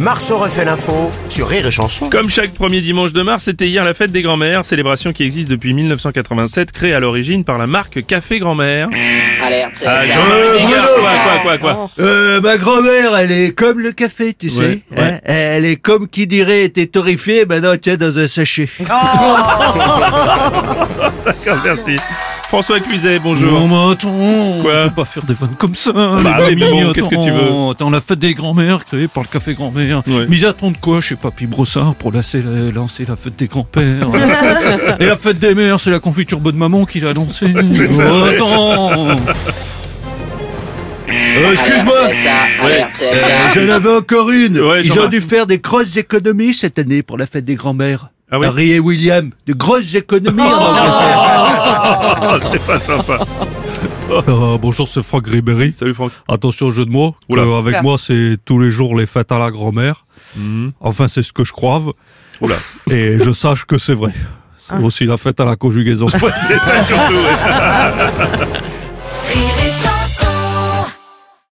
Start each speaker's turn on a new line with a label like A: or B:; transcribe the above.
A: Marceau refait l'info sur Rire et Chanson.
B: Comme chaque premier dimanche de mars, c'était hier la fête des grands-mères, célébration qui existe depuis 1987, créée à l'origine par la marque Café Grand-mère.
C: Alerte,
B: Ah,
C: ça.
B: quoi, quoi, quoi, quoi
D: Euh, ma grand-mère, elle est comme le café, tu sais.
B: Ouais, ouais.
D: hein. Elle est comme qui dirait était torréfiée, maintenant tiens dans un sachet.
B: D'accord, merci. François Cluzet, bonjour.
E: Non mais attends,
B: Quoi
E: on peut pas faire des vannes comme ça.
B: Bah
E: les
B: oui, mais bon, qu'est-ce que tu
E: attends, Attends, la fête des grands-mères créée par le café grand-mère.
B: Ouais.
E: Mais ils attendent quoi chez Papy Brossard pour lancer la, lancer la fête des grands-pères Et la fête des mères, c'est la confiture bonne maman qui l'a lancée. Oh, attends
D: Euh, Excuse-moi,
C: Alerte, ça. Alerte, ça.
D: j'en avais encore une.
B: Ouais,
D: Ils ont dû faire des grosses économies cette année pour la fête des grands-mères.
B: Ah oui
D: Harry et William, de grosses économies en Angleterre.
B: Ah, c'est pas sympa.
E: Euh, Bonjour, c'est Franck Ribéry.
B: Salut Franck.
E: Attention au jeu de mots.
B: Oula.
E: Euh, avec moi, c'est tous les jours les fêtes à la grand-mère.
B: Mhm.
E: Enfin, c'est ce que je crois.
B: Oula.
E: Et je sache que c'est vrai. C'est aussi la fête à la conjugaison.
B: C'est ça surtout. ouais.